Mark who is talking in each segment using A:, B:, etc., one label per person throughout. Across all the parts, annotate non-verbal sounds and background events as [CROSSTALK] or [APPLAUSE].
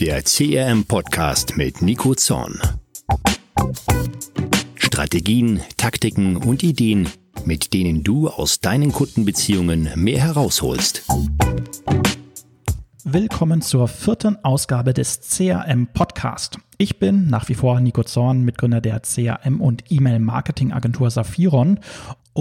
A: Der CRM-Podcast mit Nico Zorn. Strategien, Taktiken und Ideen, mit denen du aus deinen Kundenbeziehungen mehr herausholst.
B: Willkommen zur vierten Ausgabe des CRM Podcast. Ich bin nach wie vor Nico Zorn, Mitgründer der CRM und E-Mail-Marketing-Agentur Saphiron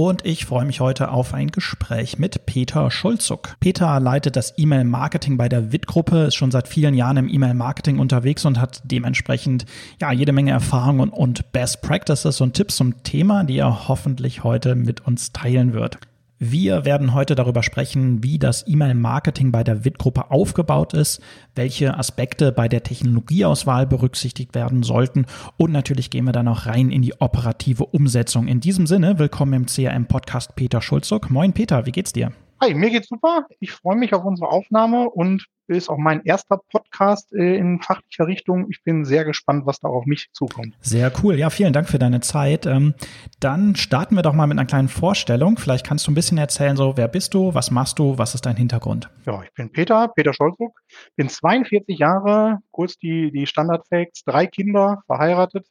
B: und ich freue mich heute auf ein Gespräch mit Peter Schulzuk. Peter leitet das E-Mail-Marketing bei der WIT-Gruppe, ist schon seit vielen Jahren im E-Mail-Marketing unterwegs und hat dementsprechend ja jede Menge Erfahrungen und Best Practices und Tipps zum Thema, die er hoffentlich heute mit uns teilen wird. Wir werden heute darüber sprechen, wie das E-Mail-Marketing bei der WIT-Gruppe aufgebaut ist, welche Aspekte bei der Technologieauswahl berücksichtigt werden sollten und natürlich gehen wir dann auch rein in die operative Umsetzung. In diesem Sinne, willkommen im CRM-Podcast Peter Schulzog. Moin Peter, wie geht's dir?
C: Hi, mir geht's super. Ich freue mich auf unsere Aufnahme und ist auch mein erster Podcast äh, in fachlicher Richtung. Ich bin sehr gespannt, was da auf mich zukommt.
B: Sehr cool. Ja, vielen Dank für deine Zeit. Ähm, dann starten wir doch mal mit einer kleinen Vorstellung. Vielleicht kannst du ein bisschen erzählen, so wer bist du, was machst du, was ist dein Hintergrund?
C: Ja, ich bin Peter, Peter Scholzruck, bin 42 Jahre, kurz die, die Standardfacts, drei Kinder, verheiratet,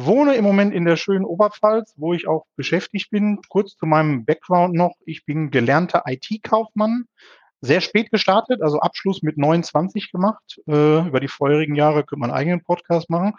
C: Wohne im Moment in der schönen Oberpfalz, wo ich auch beschäftigt bin. Kurz zu meinem Background noch. Ich bin gelernter IT-Kaufmann, sehr spät gestartet, also Abschluss mit 29 gemacht. Äh, über die vorherigen Jahre könnte man einen eigenen Podcast machen.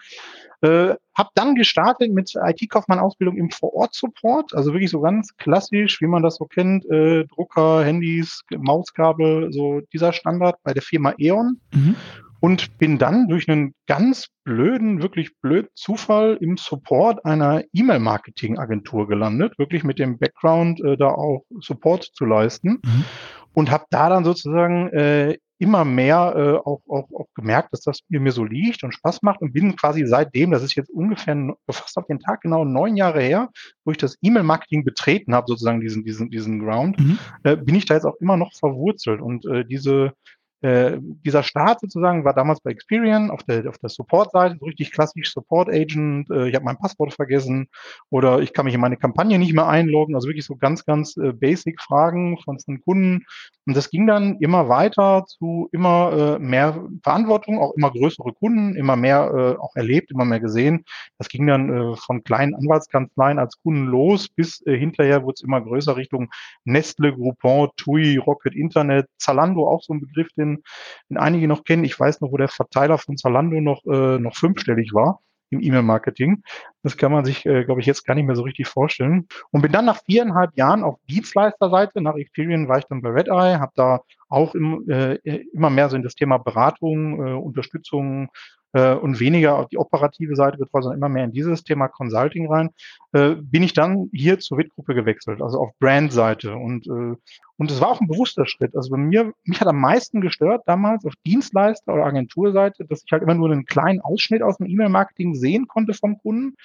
C: Äh, hab dann gestartet mit IT-Kaufmann-Ausbildung im Vor-Ort-Support, also wirklich so ganz klassisch, wie man das so kennt, äh, Drucker, Handys, Mauskabel, so dieser Standard bei der Firma E.ON. Mhm und bin dann durch einen ganz blöden, wirklich blöden Zufall im Support einer E-Mail-Marketing-Agentur gelandet, wirklich mit dem Background, äh, da auch Support zu leisten mhm. und habe da dann sozusagen äh, immer mehr äh, auch, auch, auch gemerkt, dass das mir, mir so liegt und Spaß macht und bin quasi seitdem, das ist jetzt ungefähr fast auf den Tag genau neun Jahre her, wo ich das E-Mail-Marketing betreten habe, sozusagen diesen, diesen, diesen Ground, mhm. äh, bin ich da jetzt auch immer noch verwurzelt und äh, diese äh, dieser Start sozusagen war damals bei Experian auf der, auf der Support-Seite, so richtig klassisch Support-Agent, äh, ich habe mein Passwort vergessen oder ich kann mich in meine Kampagne nicht mehr einloggen, also wirklich so ganz, ganz äh, basic Fragen von, von Kunden. Und das ging dann immer weiter zu immer äh, mehr Verantwortung, auch immer größere Kunden, immer mehr äh, auch erlebt, immer mehr gesehen. Das ging dann äh, von kleinen Anwaltskanzleien als Kunden los, bis äh, hinterher wurde es immer größer Richtung Nestle, Groupon, TUI, Rocket Internet, Zalando auch so ein Begriff, den den, den einige noch kennen. Ich weiß noch, wo der Verteiler von Zalando noch, äh, noch fünfstellig war im E-Mail-Marketing. Das kann man sich, äh, glaube ich, jetzt gar nicht mehr so richtig vorstellen. Und bin dann nach viereinhalb Jahren auf Dienstleisterseite, nach Experian war ich dann bei Red Eye, habe da auch im, äh, immer mehr so in das Thema Beratung, äh, Unterstützung, äh, und weniger auf die operative Seite betreut, sondern immer mehr in dieses Thema Consulting rein, äh, bin ich dann hier zur WIT-Gruppe gewechselt, also auf Brand-Seite. Und, äh, und es war auch ein bewusster Schritt. Also bei mir, mich hat am meisten gestört damals auf Dienstleister- oder Agenturseite, dass ich halt immer nur einen kleinen Ausschnitt aus dem E-Mail-Marketing sehen konnte vom Kunden.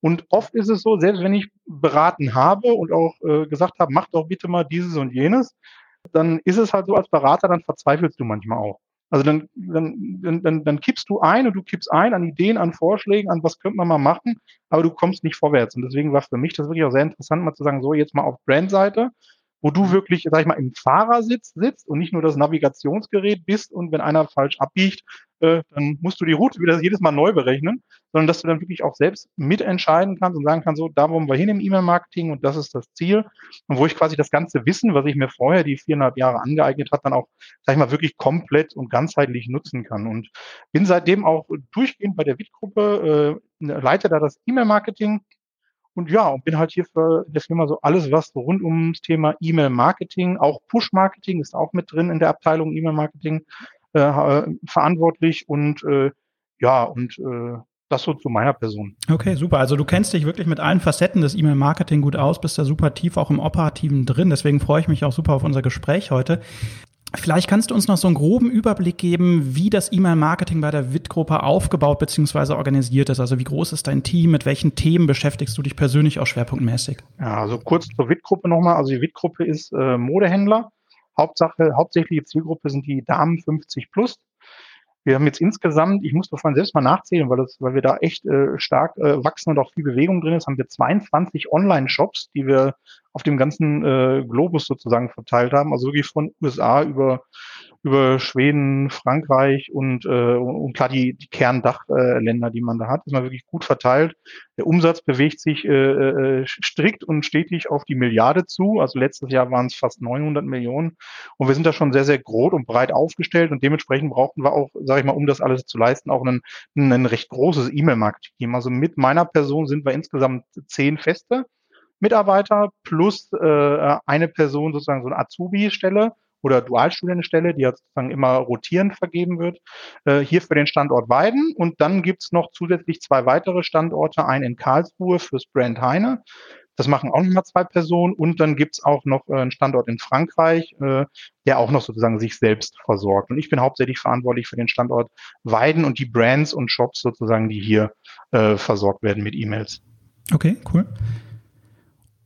C: Und oft ist es so, selbst wenn ich beraten habe und auch äh, gesagt habe, mach doch bitte mal dieses und jenes, dann ist es halt so als Berater, dann verzweifelst du manchmal auch. Also dann, dann, dann, dann kippst du ein und du kippst ein an Ideen, an Vorschlägen, an was könnte man mal machen, aber du kommst nicht vorwärts. Und deswegen war für mich das wirklich auch sehr interessant, mal zu sagen, so jetzt mal auf Brandseite, wo du wirklich, sag ich mal, im Fahrersitz sitzt und nicht nur das Navigationsgerät bist und wenn einer falsch abbiegt, äh, dann musst du die Route wieder jedes Mal neu berechnen, sondern dass du dann wirklich auch selbst mitentscheiden kannst und sagen kannst, so, da wollen wir hin im E-Mail-Marketing und das ist das Ziel. Und wo ich quasi das ganze Wissen, was ich mir vorher die viereinhalb Jahre angeeignet hat, dann auch, sag ich mal, wirklich komplett und ganzheitlich nutzen kann. Und bin seitdem auch durchgehend bei der WIT-Gruppe, äh, leite da das E-Mail-Marketing und ja, und bin halt hier für der Firma so alles, was so rund ums Thema E-Mail-Marketing, auch Push-Marketing ist auch mit drin in der Abteilung E-Mail-Marketing äh, äh, verantwortlich und äh, ja, und äh, das so zu meiner Person.
B: Okay, super. Also du kennst dich wirklich mit allen Facetten des E-Mail-Marketing gut aus, bist da super tief auch im Operativen drin. Deswegen freue ich mich auch super auf unser Gespräch heute. Vielleicht kannst du uns noch so einen groben Überblick geben, wie das E-Mail-Marketing bei der WIT-Gruppe aufgebaut bzw. organisiert ist. Also wie groß ist dein Team, mit welchen Themen beschäftigst du dich persönlich auch schwerpunktmäßig?
C: Ja, also kurz zur WIT-Gruppe nochmal. Also die WIT-Gruppe ist äh, Modehändler. Hauptsache, hauptsächliche Zielgruppe sind die Damen 50 plus. Wir haben jetzt insgesamt, ich muss davon selbst mal nachzählen, weil, das, weil wir da echt äh, stark äh, wachsen und auch viel Bewegung drin ist, haben wir 22 Online-Shops, die wir auf dem ganzen äh, Globus sozusagen verteilt haben. Also wirklich von USA über über Schweden, Frankreich und, äh, und klar die, die Kerndachländer, die man da hat, ist man wirklich gut verteilt. Der Umsatz bewegt sich äh, äh, strikt und stetig auf die Milliarde zu. Also letztes Jahr waren es fast 900 Millionen. Und wir sind da schon sehr, sehr groß und breit aufgestellt. Und dementsprechend brauchten wir auch, sage ich mal, um das alles zu leisten, auch ein, ein recht großes E-Mail-Marketing-Team. Also mit meiner Person sind wir insgesamt zehn Feste. Mitarbeiter plus äh, eine Person sozusagen so eine Azubi-Stelle oder Dualstudienstelle, die jetzt sozusagen immer rotierend vergeben wird, äh, hier für den Standort Weiden. Und dann gibt's noch zusätzlich zwei weitere Standorte, einen in Karlsruhe fürs Brand Heine. Das machen auch nochmal zwei Personen. Und dann gibt's auch noch äh, einen Standort in Frankreich, äh, der auch noch sozusagen sich selbst versorgt. Und ich bin hauptsächlich verantwortlich für den Standort Weiden und die Brands und Shops sozusagen, die hier äh, versorgt werden mit E-Mails.
B: Okay, cool.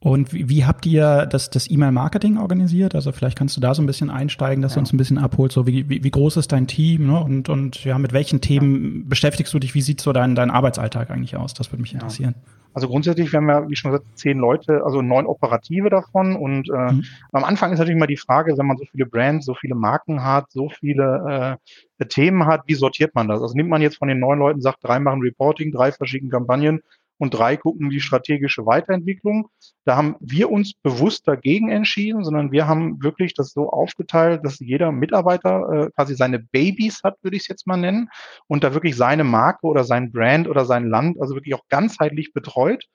B: Und wie, wie, habt ihr das, das E-Mail-Marketing organisiert? Also vielleicht kannst du da so ein bisschen einsteigen, dass ja. du uns ein bisschen abholst. So wie, wie, wie groß ist dein Team ne? und, und ja, mit welchen Themen ja. beschäftigst du dich? Wie sieht so dein, dein Arbeitsalltag eigentlich aus? Das würde mich interessieren. Ja.
C: Also grundsätzlich, wir haben ja, wie schon gesagt, zehn Leute, also neun Operative davon. Und äh, mhm. am Anfang ist natürlich immer die Frage, wenn man so viele Brands, so viele Marken hat, so viele äh, Themen hat, wie sortiert man das? Also nimmt man jetzt von den neun Leuten, sagt, drei machen Reporting, drei verschiedene Kampagnen und drei gucken die strategische Weiterentwicklung. Da haben wir uns bewusst dagegen entschieden, sondern wir haben wirklich das so aufgeteilt, dass jeder Mitarbeiter äh, quasi seine Babys hat, würde ich es jetzt mal nennen, und da wirklich seine Marke oder sein Brand oder sein Land, also wirklich auch ganzheitlich betreut,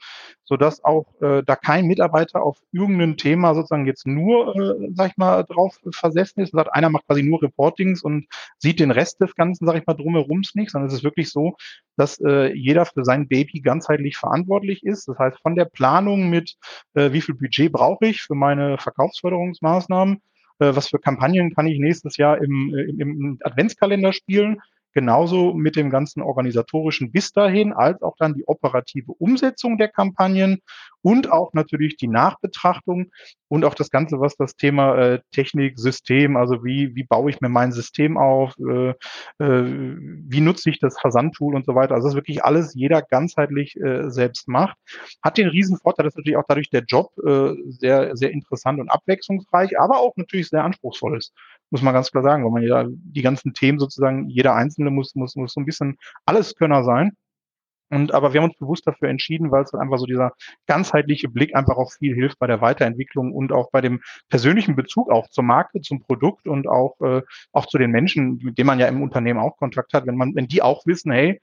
C: sodass auch äh, da kein Mitarbeiter auf irgendein Thema sozusagen jetzt nur, äh, sag ich mal, drauf versessen ist und sagt, einer macht quasi nur Reportings und sieht den Rest des Ganzen, sag ich mal, drumherum nicht, sondern es ist wirklich so, dass äh, jeder für sein Baby ganzheitlich verantwortlich ist. Das heißt, von der Planung mit, äh, wie viel Budget brauche ich für meine Verkaufsförderungsmaßnahmen, äh, was für Kampagnen kann ich nächstes Jahr im, äh, im, im Adventskalender spielen, genauso mit dem ganzen organisatorischen bis dahin, als auch dann die operative Umsetzung der Kampagnen und auch natürlich die Nachbetrachtung und auch das Ganze, was das Thema äh, Technik, System, also wie, wie baue ich mir mein System auf, äh, äh, wie nutze ich das Versandtool und so weiter. Also das wirklich alles jeder ganzheitlich äh, selbst macht. Hat den riesen Vorteil, dass natürlich auch dadurch der Job äh, sehr, sehr interessant und abwechslungsreich, aber auch natürlich sehr anspruchsvoll ist muss man ganz klar sagen, weil man ja die ganzen Themen sozusagen, jeder Einzelne muss, muss, muss so ein bisschen Alleskönner sein. Und aber wir haben uns bewusst dafür entschieden, weil es einfach so dieser ganzheitliche Blick einfach auch viel hilft bei der Weiterentwicklung und auch bei dem persönlichen Bezug auch zur Marke, zum Produkt und auch, äh, auch zu den Menschen, mit denen man ja im Unternehmen auch Kontakt hat, wenn man, wenn die auch wissen, hey,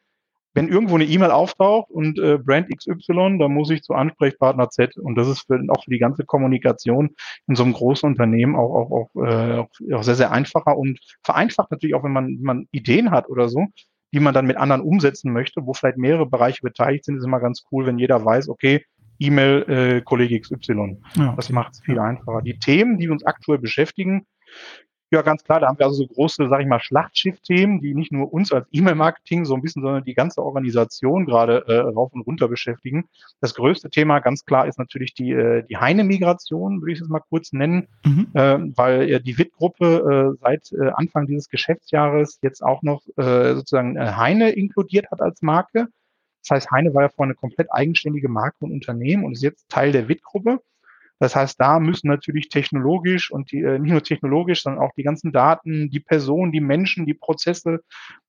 C: wenn irgendwo eine E-Mail auftaucht und äh, Brand XY, dann muss ich zu Ansprechpartner Z. Und das ist für, auch für die ganze Kommunikation in so einem großen Unternehmen auch, auch, auch, äh, auch sehr, sehr einfacher und vereinfacht natürlich auch, wenn man, wenn man Ideen hat oder so, die man dann mit anderen umsetzen möchte, wo vielleicht mehrere Bereiche beteiligt sind, ist immer ganz cool, wenn jeder weiß, okay, E-Mail äh, Kollege XY. Ja, okay. Das macht es viel einfacher. Die Themen, die uns aktuell beschäftigen, ja, ganz klar, da haben wir also so große, sage ich mal, Schlachtschiff-Themen, die nicht nur uns als E-Mail-Marketing so ein bisschen, sondern die ganze Organisation gerade äh, rauf und runter beschäftigen. Das größte Thema, ganz klar, ist natürlich die, äh, die Heine-Migration, würde ich es mal kurz nennen, mhm. äh, weil äh, die WIT-Gruppe äh, seit äh, Anfang dieses Geschäftsjahres jetzt auch noch äh, sozusagen äh, Heine inkludiert hat als Marke. Das heißt, Heine war ja vorher eine komplett eigenständige Marke und Unternehmen und ist jetzt Teil der WIT-Gruppe. Das heißt, da müssen natürlich technologisch und die, äh, nicht nur technologisch, sondern auch die ganzen Daten, die Personen, die Menschen, die Prozesse,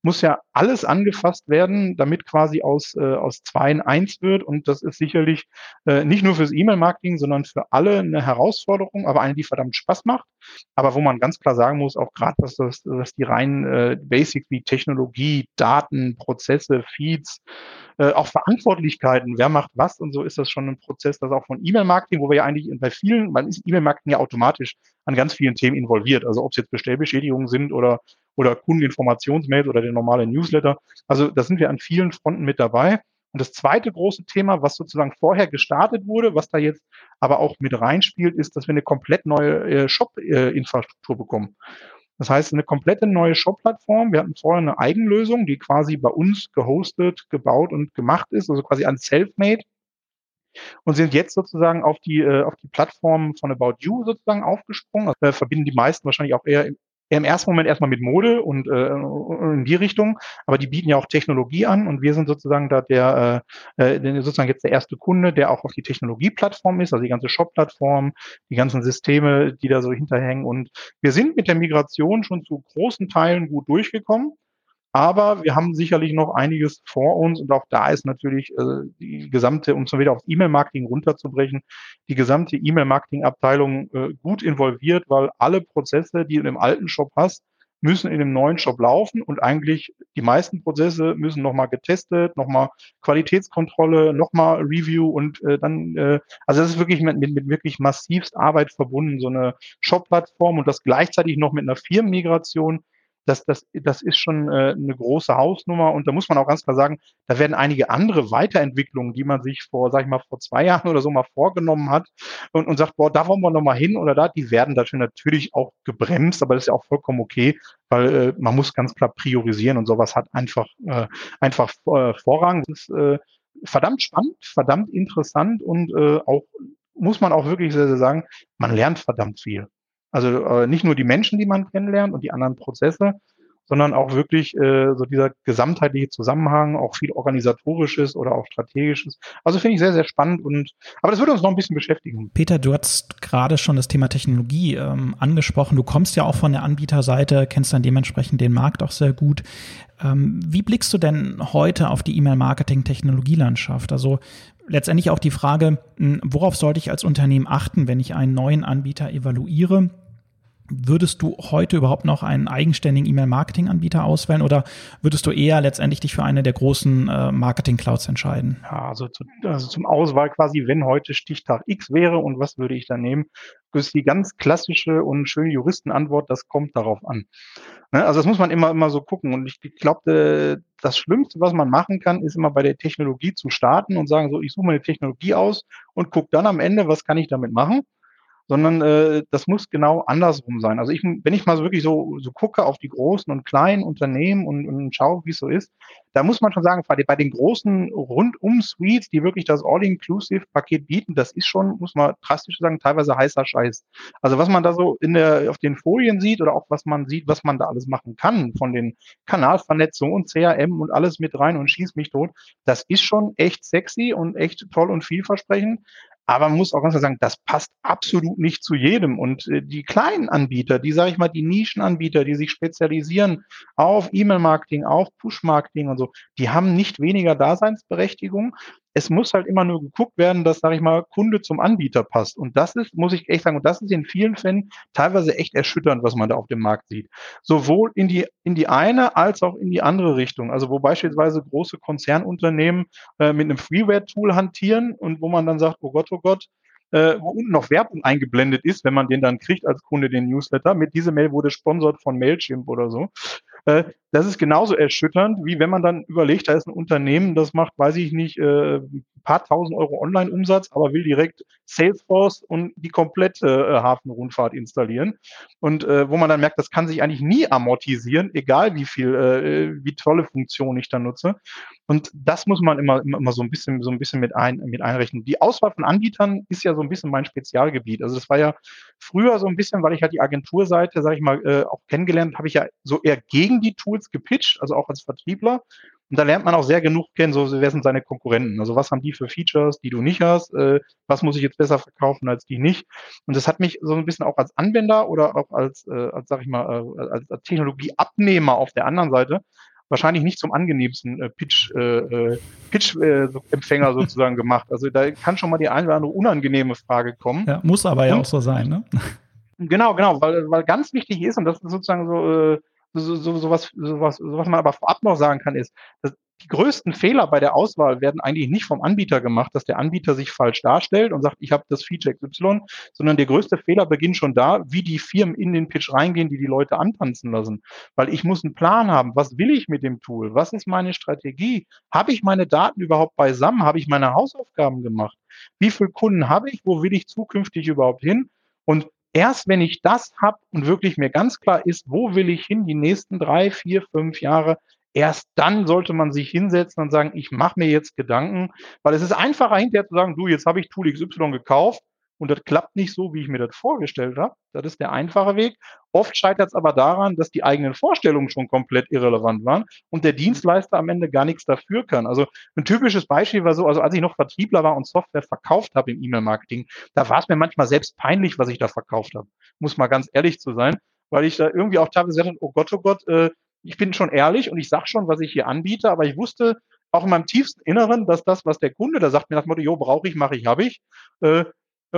C: muss ja alles angefasst werden, damit quasi aus, äh, aus zwei in eins wird. Und das ist sicherlich äh, nicht nur fürs E-Mail-Marketing, sondern für alle eine Herausforderung, aber eine, die verdammt Spaß macht. Aber wo man ganz klar sagen muss, auch gerade was, das, was die reinen äh, Basics wie Technologie, Daten, Prozesse, Feeds, äh, auch Verantwortlichkeiten, wer macht was und so ist das schon ein Prozess, das auch von E-Mail-Marketing, wo wir ja eigentlich bei vielen, man ist E-Mail-Marketing ja automatisch an ganz vielen Themen involviert. Also ob es jetzt Bestellbeschädigungen sind oder, oder Kundeninformationsmails oder der normale Newsletter. Also da sind wir an vielen Fronten mit dabei. Und das zweite große Thema, was sozusagen vorher gestartet wurde, was da jetzt aber auch mit reinspielt, ist, dass wir eine komplett neue äh, Shop-Infrastruktur bekommen. Das heißt, eine komplette neue Shop-Plattform. Wir hatten vorher eine Eigenlösung, die quasi bei uns gehostet, gebaut und gemacht ist, also quasi ein Selfmade. Und sind jetzt sozusagen auf die, äh, auf die Plattform von About You sozusagen aufgesprungen. Also, verbinden die meisten wahrscheinlich auch eher im ersten Moment erstmal mit Mode und äh, in die Richtung, aber die bieten ja auch Technologie an und wir sind sozusagen da der äh, äh sozusagen jetzt der erste Kunde, der auch auf die Technologieplattform ist, also die ganze Shop-Plattform, die ganzen Systeme, die da so hinterhängen und wir sind mit der Migration schon zu großen Teilen gut durchgekommen. Aber wir haben sicherlich noch einiges vor uns und auch da ist natürlich äh, die gesamte, um es wieder aufs E-Mail-Marketing runterzubrechen, die gesamte E-Mail-Marketing-Abteilung äh, gut involviert, weil alle Prozesse, die du im alten Shop hast, müssen in dem neuen Shop laufen und eigentlich die meisten Prozesse müssen nochmal getestet, nochmal Qualitätskontrolle, nochmal Review und äh, dann, äh, also das ist wirklich mit, mit, mit wirklich massivst Arbeit verbunden, so eine Shop-Plattform und das gleichzeitig noch mit einer Firmenmigration das, das, das ist schon äh, eine große Hausnummer. Und da muss man auch ganz klar sagen, da werden einige andere Weiterentwicklungen, die man sich vor, sag ich mal, vor zwei [LAUGHS] Jahren oder so mal vorgenommen hat und, und sagt, boah, da wollen wir noch mal hin oder da, die werden dafür natürlich auch gebremst, aber das ist ja auch vollkommen okay, weil äh, man muss ganz klar priorisieren und sowas hat einfach, äh, einfach äh, Vorrang. Das ist äh, verdammt spannend, verdammt interessant und äh, auch muss man auch wirklich sehr, sehr sagen, man lernt verdammt viel. Also äh, nicht nur die Menschen, die man kennenlernt und die anderen Prozesse, sondern auch wirklich äh, so dieser gesamtheitliche Zusammenhang, auch viel organisatorisches oder auch strategisches. Also finde ich sehr, sehr spannend und aber das würde uns noch ein bisschen beschäftigen.
B: Peter, du hast gerade schon das Thema Technologie ähm, angesprochen. Du kommst ja auch von der Anbieterseite, kennst dann dementsprechend den Markt auch sehr gut. Ähm, wie blickst du denn heute auf die E-Mail-Marketing-Technologielandschaft? Also letztendlich auch die Frage, worauf sollte ich als Unternehmen achten, wenn ich einen neuen Anbieter evaluiere? Würdest du heute überhaupt noch einen eigenständigen E-Mail-Marketing-Anbieter auswählen oder würdest du eher letztendlich dich für eine der großen äh, Marketing-Clouds entscheiden?
C: Ja, also, zu, also zum Auswahl quasi, wenn heute Stichtag X wäre und was würde ich da nehmen, ist die ganz klassische und schöne Juristenantwort, das kommt darauf an. Ne? Also das muss man immer, immer so gucken. Und ich glaube, äh, das Schlimmste, was man machen kann, ist immer bei der Technologie zu starten und sagen, so, ich suche meine Technologie aus und gucke dann am Ende, was kann ich damit machen sondern äh, das muss genau andersrum sein. Also ich, wenn ich mal so wirklich so, so gucke auf die großen und kleinen Unternehmen und, und schaue, wie es so ist, da muss man schon sagen, bei, den großen Rundum-Suites, die wirklich das All-Inclusive-Paket bieten, das ist schon, muss man drastisch sagen, teilweise heißer Scheiß. Also was man da so in der, auf den Folien sieht oder auch was man sieht, was man da alles machen kann, von den Kanalvernetzungen und CRM und alles mit rein und schieß mich tot, das ist schon echt sexy und echt toll und vielversprechend. Aber man muss auch ganz klar sagen, das passt absolut nicht zu jedem. Und äh, die kleinen Anbieter, die, sage ich mal, die Nischenanbieter, die sich spezialisieren auf E-Mail-Marketing, auf Push-Marketing und so, die haben nicht weniger Daseinsberechtigung es muss halt immer nur geguckt werden, dass, sage ich mal, Kunde zum Anbieter passt. Und das ist, muss ich echt sagen, und das ist in vielen Fällen teilweise echt erschütternd, was man da auf dem Markt sieht. Sowohl in die, in die eine als auch in die andere Richtung. Also wo beispielsweise große Konzernunternehmen äh, mit einem Freeware-Tool hantieren und wo man dann sagt, oh Gott, oh Gott, äh, wo unten noch Werbung eingeblendet ist, wenn man den dann kriegt als Kunde, den Newsletter. Mit dieser Mail wurde sponsort von Mailchimp oder so. Äh, das ist genauso erschütternd, wie wenn man dann überlegt, da ist ein Unternehmen, das macht, weiß ich nicht, äh, ein paar tausend Euro Online-Umsatz, aber will direkt Salesforce und die komplette äh, Hafenrundfahrt installieren. Und wo man dann merkt, das kann sich eigentlich nie amortisieren, egal wie viel, wie tolle Funktionen ich da nutze. Und das muss man immer, immer, immer so ein bisschen, so ein bisschen mit, ein, mit einrechnen. Die Auswahl von Anbietern ist ja so ein bisschen mein Spezialgebiet. Also das war ja früher so ein bisschen, weil ich halt die Agenturseite, sage ich mal, äh, auch kennengelernt, habe ich ja so eher gegen die Tools gepitcht, also auch als Vertriebler. Und da lernt man auch sehr genug kennen, so wer sind seine Konkurrenten. Also was haben die für Features, die du nicht hast? Äh, was muss ich jetzt besser verkaufen als die nicht? Und das hat mich so ein bisschen auch als Anwender oder auch als, äh, als sag ich mal, äh, als, als Technologieabnehmer auf der anderen Seite wahrscheinlich nicht zum angenehmsten äh, Pitch, äh, äh Pitch-Empfänger äh, sozusagen gemacht. Also da kann schon mal die eine oder andere unangenehme Frage kommen.
B: Ja, muss aber ja auch so sein, ne?
C: Genau, genau, weil, weil ganz wichtig ist, und das ist sozusagen so, äh, so, so, so, was, so, was, so was man aber vorab noch sagen kann, ist, dass die größten Fehler bei der Auswahl werden eigentlich nicht vom Anbieter gemacht, dass der Anbieter sich falsch darstellt und sagt, ich habe das Feature XY, sondern der größte Fehler beginnt schon da, wie die Firmen in den Pitch reingehen, die die Leute antanzen lassen. Weil ich muss einen Plan haben, was will ich mit dem Tool, was ist meine Strategie, habe ich meine Daten überhaupt beisammen, habe ich meine Hausaufgaben gemacht, wie viele Kunden habe ich, wo will ich zukünftig überhaupt hin? Und erst wenn ich das habe und wirklich mir ganz klar ist, wo will ich hin die nächsten drei, vier, fünf Jahre, erst dann sollte man sich hinsetzen und sagen, ich mache mir jetzt Gedanken, weil es ist einfacher hinterher zu sagen, du, jetzt habe ich Tool XY gekauft, und das klappt nicht so, wie ich mir das vorgestellt habe. Das ist der einfache Weg. Oft scheitert es aber daran, dass die eigenen Vorstellungen schon komplett irrelevant waren und der Dienstleister am Ende gar nichts dafür kann. Also ein typisches Beispiel war so, also als ich noch Vertriebler war und Software verkauft habe im E-Mail-Marketing, da war es mir manchmal selbst peinlich, was ich da verkauft habe. Muss mal ganz ehrlich zu sein, weil ich da irgendwie auch teilweise gesagt habe, oh Gott, oh Gott, äh, ich bin schon ehrlich und ich sage schon, was ich hier anbiete, aber ich wusste auch in meinem tiefsten Inneren, dass das, was der Kunde da sagt, mir nach dem Motto, jo, brauche ich, mache ich, habe ich, äh,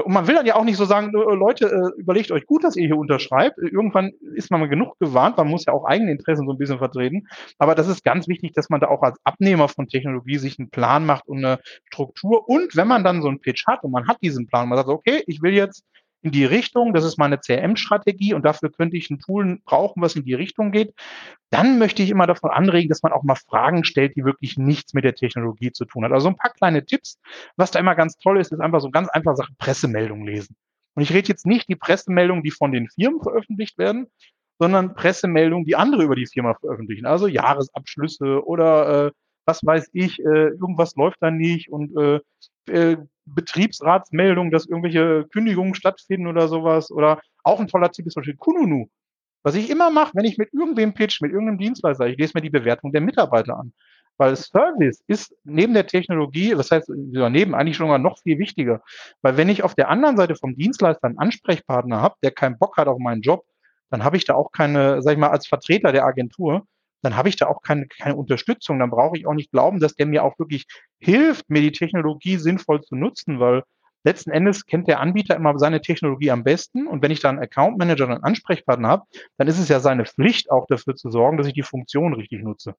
C: und man will dann ja auch nicht so sagen, äh, Leute, äh, überlegt euch gut, dass ihr hier unterschreibt. Irgendwann ist man mal genug gewarnt, man muss ja auch eigene Interessen so ein bisschen vertreten. Aber das ist ganz wichtig, dass man da auch als Abnehmer von Technologie sich einen Plan macht und eine Struktur. Und wenn man dann so einen Pitch hat und man hat diesen Plan, man sagt, okay, ich will jetzt in die Richtung, das ist meine CRM-Strategie und dafür könnte ich ein Tool brauchen, was in die Richtung geht, dann möchte ich immer davon anregen, dass man auch mal Fragen stellt, die wirklich nichts mit der Technologie zu tun hat. Also ein paar kleine Tipps. Was da immer ganz toll ist, ist einfach so ganz einfach Sachen Pressemeldungen lesen. Und ich rede jetzt nicht die Pressemeldungen, die von den Firmen veröffentlicht werden, sondern Pressemeldungen, die andere über die Firma veröffentlichen. Also Jahresabschlüsse oder äh, was weiß ich, äh, irgendwas läuft da nicht und äh, äh, Betriebsratsmeldung, dass irgendwelche Kündigungen stattfinden oder sowas. Oder auch ein toller Tipp ist zum Beispiel Kununu. Was ich immer mache, wenn ich mit irgendwem pitch, mit irgendeinem Dienstleister, ich lese mir die Bewertung der Mitarbeiter an. Weil Service ist neben der Technologie, das heißt daneben eigentlich schon mal noch viel wichtiger. Weil wenn ich auf der anderen Seite vom Dienstleister einen Ansprechpartner habe, der keinen Bock hat auf meinen Job, dann habe ich da auch keine, sag ich mal, als Vertreter der Agentur, dann habe ich da auch keine, keine Unterstützung. Dann brauche ich auch nicht glauben, dass der mir auch wirklich hilft, mir die Technologie sinnvoll zu nutzen, weil letzten Endes kennt der Anbieter immer seine Technologie am besten. Und wenn ich da einen Account Manager und einen Ansprechpartner habe, dann ist es ja seine Pflicht, auch dafür zu sorgen, dass ich die Funktion richtig nutze.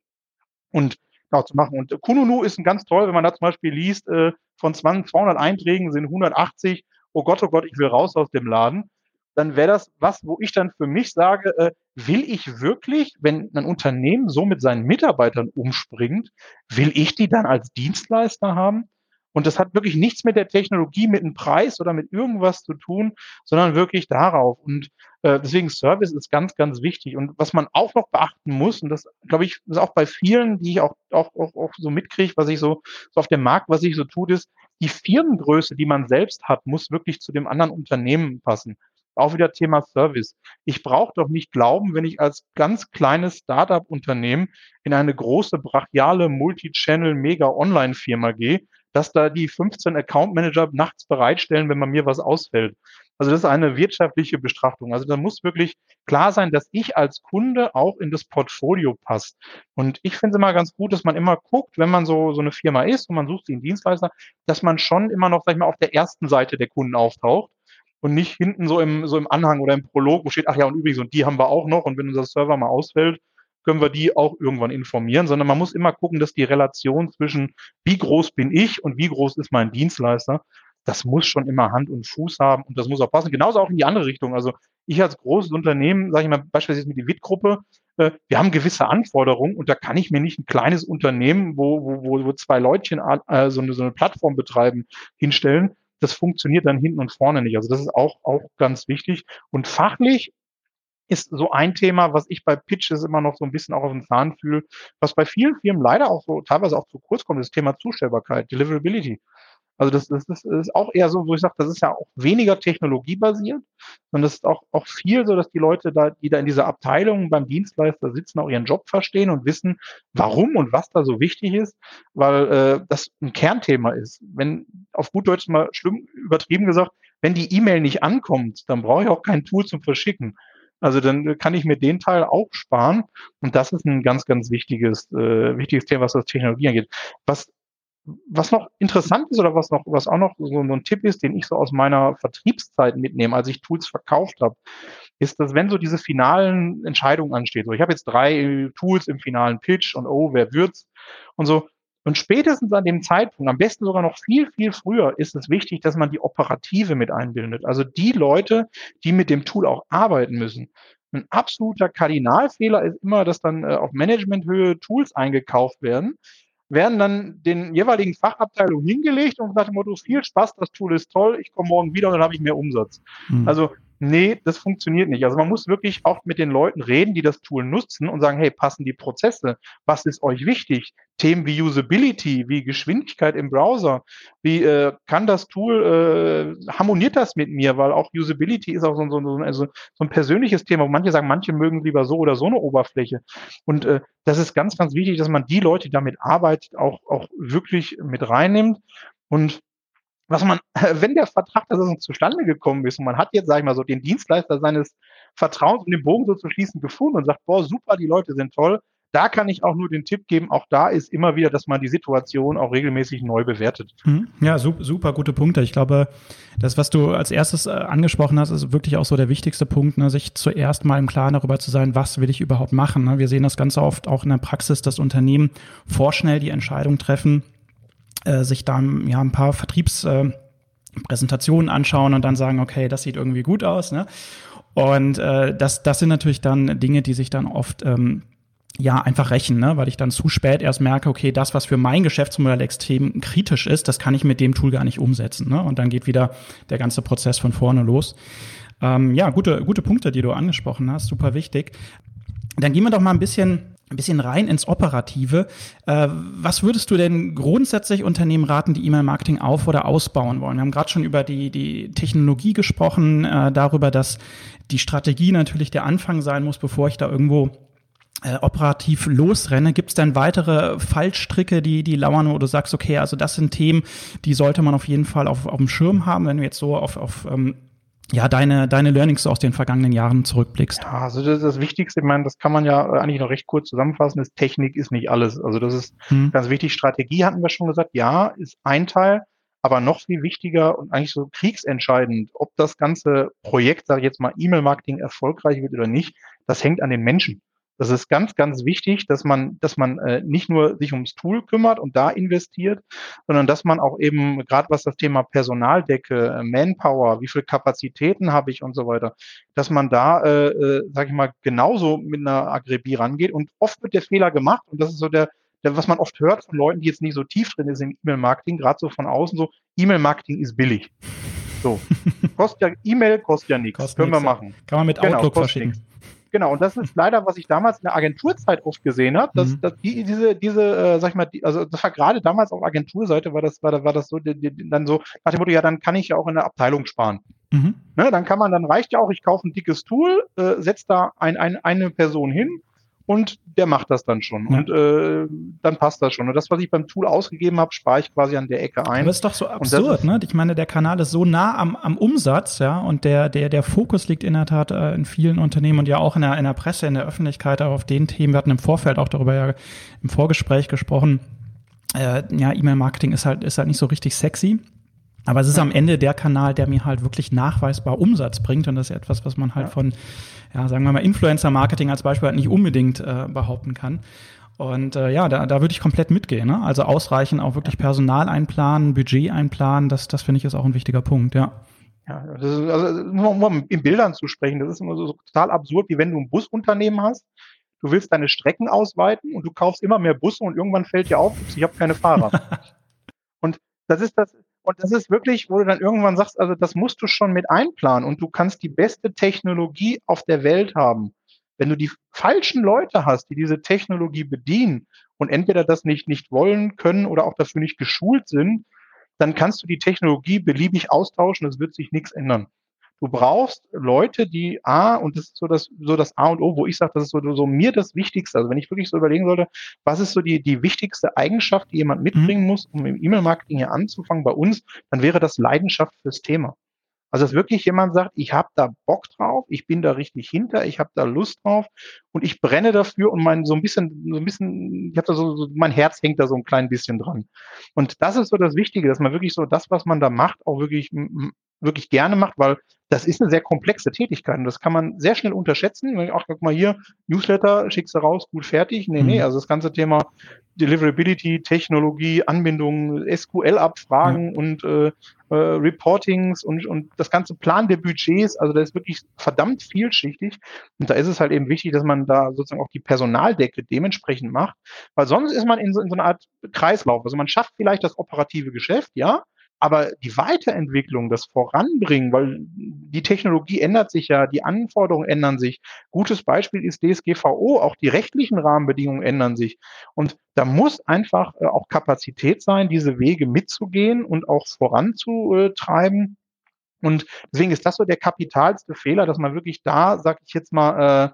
C: Und genau zu machen. Und Kununu ist ein ganz toll, wenn man da zum Beispiel liest, äh, von 200 Einträgen sind 180, oh Gott, oh Gott, ich will raus aus dem Laden dann wäre das was, wo ich dann für mich sage, äh, will ich wirklich, wenn ein Unternehmen so mit seinen Mitarbeitern umspringt, will ich die dann als Dienstleister haben? Und das hat wirklich nichts mit der Technologie, mit einem Preis oder mit irgendwas zu tun, sondern wirklich darauf. Und äh, deswegen Service ist ganz, ganz wichtig. Und was man auch noch beachten muss, und das glaube ich, ist auch bei vielen, die ich auch, auch, auch, auch so mitkriege, was ich so, so auf dem Markt, was sich so tut, ist, die Firmengröße, die man selbst hat, muss wirklich zu dem anderen Unternehmen passen. Auch wieder Thema Service. Ich brauche doch nicht glauben, wenn ich als ganz kleines Startup-Unternehmen in eine große, brachiale, Multi-Channel, Mega-Online-Firma gehe, dass da die 15 Account Manager nachts bereitstellen, wenn man mir was ausfällt. Also das ist eine wirtschaftliche Betrachtung. Also da muss wirklich klar sein, dass ich als Kunde auch in das Portfolio passt. Und ich finde es immer ganz gut, dass man immer guckt, wenn man so, so eine Firma ist und man sucht einen Dienstleister, dass man schon immer noch, sag ich mal, auf der ersten Seite der Kunden auftaucht und nicht hinten so im, so im Anhang oder im Prolog, wo steht, ach ja, und übrigens, und die haben wir auch noch, und wenn unser Server mal ausfällt, können wir die auch irgendwann informieren, sondern man muss immer gucken, dass die Relation zwischen wie groß bin ich und wie groß ist mein Dienstleister, das muss schon immer Hand und Fuß haben und das muss auch passen. Genauso auch in die andere Richtung. Also ich als großes Unternehmen, sage ich mal beispielsweise mit der WIT-Gruppe, äh, wir haben gewisse Anforderungen und da kann ich mir nicht ein kleines Unternehmen, wo, wo, wo zwei Leutchen äh, so, eine, so eine Plattform betreiben, hinstellen, das funktioniert dann hinten und vorne nicht. Also das ist auch, auch ganz wichtig. Und fachlich ist so ein Thema, was ich bei Pitches immer noch so ein bisschen auch auf den Zahn fühle, was bei vielen Firmen leider auch so teilweise auch zu kurz kommt, das Thema Zustellbarkeit, Deliverability. Also das, das, das ist auch eher so, wo ich sage, das ist ja auch weniger technologiebasiert, sondern das ist auch, auch viel so, dass die Leute da, die da in dieser Abteilung beim Dienstleister sitzen, auch ihren Job verstehen und wissen, warum und was da so wichtig ist, weil äh, das ein Kernthema ist. Wenn auf gut Deutsch mal schlimm übertrieben gesagt, wenn die E-Mail nicht ankommt, dann brauche ich auch kein Tool zum Verschicken. Also dann kann ich mir den Teil auch sparen. Und das ist ein ganz, ganz wichtiges, äh, wichtiges Thema, was das Technologie angeht. Was was noch interessant ist oder was noch, was auch noch so, ein Tipp ist, den ich so aus meiner Vertriebszeit mitnehme, als ich Tools verkauft habe, ist, dass wenn so diese finalen Entscheidungen anstehen, so ich habe jetzt drei Tools im finalen Pitch und oh, wer wird's und so, und spätestens an dem Zeitpunkt, am besten sogar noch viel, viel früher, ist es wichtig, dass man die Operative mit einbindet. Also die Leute, die mit dem Tool auch arbeiten müssen. Ein absoluter Kardinalfehler ist immer, dass dann äh, auf Managementhöhe Tools eingekauft werden, werden dann den jeweiligen Fachabteilungen hingelegt und nach dem Motto, viel Spaß, das Tool ist toll, ich komme morgen wieder und dann habe ich mehr Umsatz. Mhm. Also Nee, das funktioniert nicht. Also man muss wirklich auch mit den Leuten reden, die das Tool nutzen und sagen, hey, passen die Prozesse? Was ist euch wichtig? Themen wie Usability, wie Geschwindigkeit im Browser, wie äh, kann das Tool, äh, harmoniert das mit mir? Weil auch Usability ist auch so, so, so, also so ein persönliches Thema. Manche sagen, manche mögen lieber so oder so eine Oberfläche. Und äh, das ist ganz, ganz wichtig, dass man die Leute, die damit arbeitet, auch, auch wirklich mit reinnimmt. Und was man, [LAUGHS] wenn der Vertrag das zustande gekommen ist und man hat jetzt, sag ich mal so, den Dienstleister seines Vertrauens, um den Bogen so zu schließen, gefunden und sagt, boah, super, die Leute sind toll, da kann ich auch nur den Tipp geben, auch da ist immer wieder, dass man die Situation auch regelmäßig neu bewertet.
B: Mhm. Ja, super, super gute Punkte. Ich glaube, das, was du als erstes äh, angesprochen hast, ist wirklich auch so der wichtigste Punkt, ne? sich zuerst mal im Klaren darüber zu sein, was will ich überhaupt machen. Ne? Wir sehen das ganz oft auch in der Praxis, dass Unternehmen vorschnell die Entscheidung treffen, äh, sich da ja ein paar Vertriebspräsentationen äh, anschauen und dann sagen, okay, das sieht irgendwie gut aus. Ne? Und äh, das, das sind natürlich dann Dinge, die sich dann oft ähm, ja einfach rächen, ne? weil ich dann zu spät erst merke, okay, das, was für mein Geschäftsmodell extrem kritisch ist, das kann ich mit dem Tool gar nicht umsetzen. Ne? Und dann geht wieder der ganze Prozess von vorne los. Ähm, ja, gute, gute Punkte, die du angesprochen hast, super wichtig. Dann gehen wir doch mal ein bisschen ein bisschen rein ins Operative. Äh, was würdest du denn grundsätzlich Unternehmen raten, die E-Mail-Marketing auf- oder ausbauen wollen? Wir haben gerade schon über die, die Technologie gesprochen, äh, darüber, dass die Strategie natürlich der Anfang sein muss, bevor ich da irgendwo äh, operativ losrenne. Gibt es denn weitere Fallstricke, die, die lauern, wo du sagst, okay, also das sind Themen, die sollte man auf jeden Fall auf, auf dem Schirm haben, wenn du jetzt so auf, auf ähm, ja, deine, deine Learnings aus den vergangenen Jahren zurückblickst?
C: Ja, also das, ist das Wichtigste, ich meine, das kann man ja eigentlich noch recht kurz zusammenfassen, ist Technik ist nicht alles. Also das ist hm. ganz wichtig. Strategie hatten wir schon gesagt, ja, ist ein Teil, aber noch viel wichtiger und eigentlich so kriegsentscheidend, ob das ganze Projekt, sage ich jetzt mal, E-Mail-Marketing erfolgreich wird oder nicht, das hängt an den Menschen. Das ist ganz, ganz wichtig, dass man, dass man äh, nicht nur sich ums Tool kümmert und da investiert, sondern dass man auch eben, gerade was das Thema Personaldecke, äh, Manpower, wie viele Kapazitäten habe ich und so weiter, dass man da, äh, äh, sage ich mal, genauso mit einer Agrebie rangeht. Und oft wird der Fehler gemacht und das ist so der, der, was man oft hört von Leuten, die jetzt nicht so tief drin sind im E-Mail-Marketing, gerade so von außen, so, E-Mail-Marketing ist billig. So. [LAUGHS] kostet ja, E-Mail kostet ja nichts. Können wir machen.
B: Kann man mit genau, Outlook verschicken. Nix.
C: Genau, und das ist leider, was ich damals in der Agenturzeit oft gesehen habe, dass, mhm. dass die, diese, diese, äh, sag ich mal, die, also das war gerade damals auf Agenturseite, war das, war, war das so, die, die, dann so, nach dem Motto, ja, dann kann ich ja auch in der Abteilung sparen. Mhm. Ne, dann kann man, dann reicht ja auch, ich kaufe ein dickes Tool, äh, setze da ein, ein, eine Person hin und der macht das dann schon. Ja. Und äh, dann passt das schon. Und das, was ich beim Tool ausgegeben habe, spare ich quasi an der Ecke ein.
B: Aber ist doch so absurd, ne? Ich meine, der Kanal ist so nah am, am Umsatz, ja, und der, der, der Fokus liegt in der Tat äh, in vielen Unternehmen und ja auch in der, in der Presse, in der Öffentlichkeit auch auf den Themen. Wir hatten im Vorfeld auch darüber ja im Vorgespräch gesprochen. Äh, ja, E-Mail-Marketing ist halt, ist halt nicht so richtig sexy. Aber es ist am Ende der Kanal, der mir halt wirklich nachweisbar Umsatz bringt. Und das ist etwas, was man halt ja. von, ja, sagen wir mal, Influencer-Marketing als Beispiel halt nicht unbedingt äh, behaupten kann. Und äh, ja, da, da würde ich komplett mitgehen. Ne? Also ausreichend auch wirklich Personal einplanen, Budget einplanen, das, das finde ich ist auch ein wichtiger Punkt, ja.
C: Ja, das ist, also nur um in Bildern zu sprechen, das ist immer so, so total absurd, wie wenn du ein Busunternehmen hast, du willst deine Strecken ausweiten und du kaufst immer mehr Busse und irgendwann fällt dir auf, ich habe keine Fahrer. [LAUGHS] und das ist das, und das ist wirklich, wo du dann irgendwann sagst, also das musst du schon mit einplanen und du kannst die beste Technologie auf der Welt haben. Wenn du die falschen Leute hast, die diese Technologie bedienen und entweder das nicht, nicht wollen können oder auch dafür nicht geschult sind, dann kannst du die Technologie beliebig austauschen, es wird sich nichts ändern. Du brauchst Leute, die A, und das ist so das, so das A und O, wo ich sage, das ist so, so mir das Wichtigste. Also wenn ich wirklich so überlegen sollte, was ist so die, die wichtigste Eigenschaft, die jemand mitbringen mhm. muss, um im E-Mail-Marketing hier anzufangen bei uns, dann wäre das Leidenschaft fürs Thema. Also dass wirklich jemand sagt, ich habe da Bock drauf, ich bin da richtig hinter, ich habe da Lust drauf und ich brenne dafür und mein so ein bisschen, so ein bisschen, ich habe da so, so, mein Herz hängt da so ein klein bisschen dran. Und das ist so das Wichtige, dass man wirklich so das, was man da macht, auch wirklich wirklich gerne macht, weil das ist eine sehr komplexe Tätigkeit und das kann man sehr schnell unterschätzen. Ach, guck mal hier, Newsletter, schickst du raus, gut fertig. Nee, nee, mhm. also das ganze Thema Deliverability, Technologie, Anbindungen, SQL-Abfragen ja. und äh, äh, Reportings und, und das ganze Plan der Budgets, also das ist wirklich verdammt vielschichtig. Und da ist es halt eben wichtig, dass man da sozusagen auch die Personaldecke dementsprechend macht, weil sonst ist man in so, in so einer Art Kreislauf. Also man schafft vielleicht das operative Geschäft, ja, Aber die Weiterentwicklung, das Voranbringen, weil die Technologie ändert sich ja, die Anforderungen ändern sich. Gutes Beispiel ist DSGVO, auch die rechtlichen Rahmenbedingungen ändern sich. Und da muss einfach äh, auch Kapazität sein, diese Wege mitzugehen und auch voranzutreiben. Und deswegen ist das so der kapitalste Fehler, dass man wirklich da, sag ich jetzt mal, äh,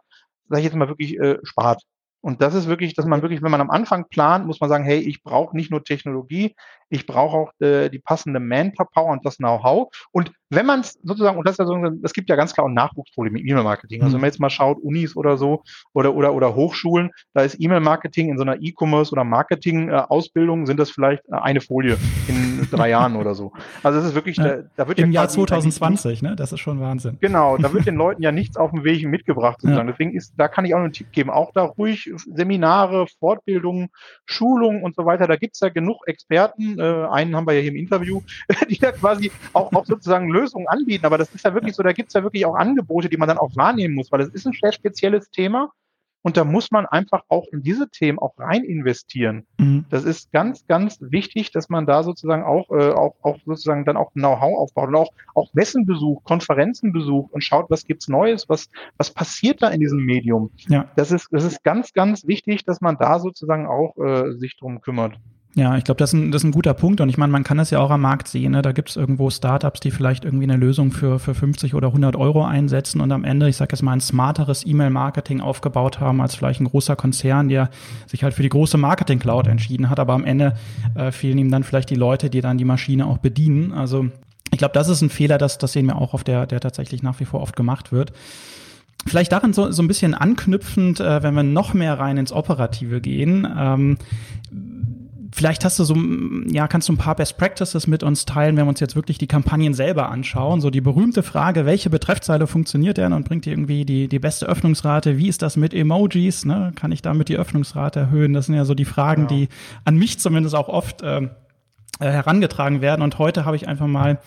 C: sag ich jetzt mal wirklich äh, spart. Und das ist wirklich, dass man wirklich, wenn man am Anfang plant, muss man sagen, hey, ich brauche nicht nur Technologie, ich brauche auch äh, die passende Manpower und das Know-how. Und wenn man es sozusagen, und das ist ja so, es gibt ja ganz klar auch Nachwuchsprobleme im E-Mail-Marketing. Also wenn man jetzt mal schaut, Unis oder so oder oder oder Hochschulen, da ist E-Mail-Marketing in so einer E-Commerce oder Marketing-Ausbildung sind das vielleicht äh, eine Folie in [LAUGHS] drei Jahren oder so. Also es ist wirklich, ja. da, da wird
B: im ja Jahr 2020, ne? Das ist schon Wahnsinn.
C: Genau, da wird [LAUGHS] den Leuten ja nichts auf dem Weg mitgebracht sozusagen. Ja. Deswegen ist, da kann ich auch einen Tipp geben, auch da ruhig Seminare, Fortbildungen, Schulungen und so weiter. Da gibt's ja genug Experten. Äh, einen haben wir ja hier im Interview, [LAUGHS] die da quasi auch, auch sozusagen Lösungen anbieten. Aber das ist ja wirklich so, da gibt's ja wirklich auch Angebote, die man dann auch wahrnehmen muss, weil es ist ein sehr spezielles Thema. Und da muss man einfach auch in diese Themen auch rein investieren. Mhm. Das ist ganz, ganz wichtig, dass man da sozusagen auch, äh, auch, auch sozusagen dann auch Know-how aufbaut und auch, auch Messen besucht, Konferenzen besucht und schaut, was gibt's Neues, was, was passiert da in diesem Medium. Ja. Das ist, das ist ganz, ganz wichtig, dass man da sozusagen auch äh, sich drum kümmert.
B: Ja, ich glaube, das, ist ein, das ist ein guter Punkt. Und ich meine, man kann das ja auch am Markt sehen. Ne? Da gibt es irgendwo Startups, die vielleicht irgendwie eine Lösung für, für 50 oder 100 Euro einsetzen und am Ende, ich sage jetzt mal, ein smarteres E-Mail-Marketing aufgebaut haben als vielleicht ein großer Konzern, der sich halt für die große Marketing-Cloud entschieden hat. Aber am Ende äh, fehlen ihm dann vielleicht die Leute, die dann die Maschine auch bedienen. Also ich glaube, das ist ein Fehler, das, das sehen wir auch auf der, der tatsächlich nach wie vor oft gemacht wird. Vielleicht daran so, so ein bisschen anknüpfend, äh, wenn wir noch mehr rein ins Operative gehen. Ähm, Vielleicht hast du so, ja, kannst du ein paar Best Practices mit uns teilen, wenn wir uns jetzt wirklich die Kampagnen selber anschauen. So die berühmte Frage, welche Betreffzeile funktioniert denn und bringt dir irgendwie die, die beste Öffnungsrate? Wie ist das mit Emojis? Ne? Kann ich damit die Öffnungsrate erhöhen? Das sind ja so die Fragen, genau. die an mich zumindest auch oft äh, äh herangetragen werden. Und heute habe ich einfach mal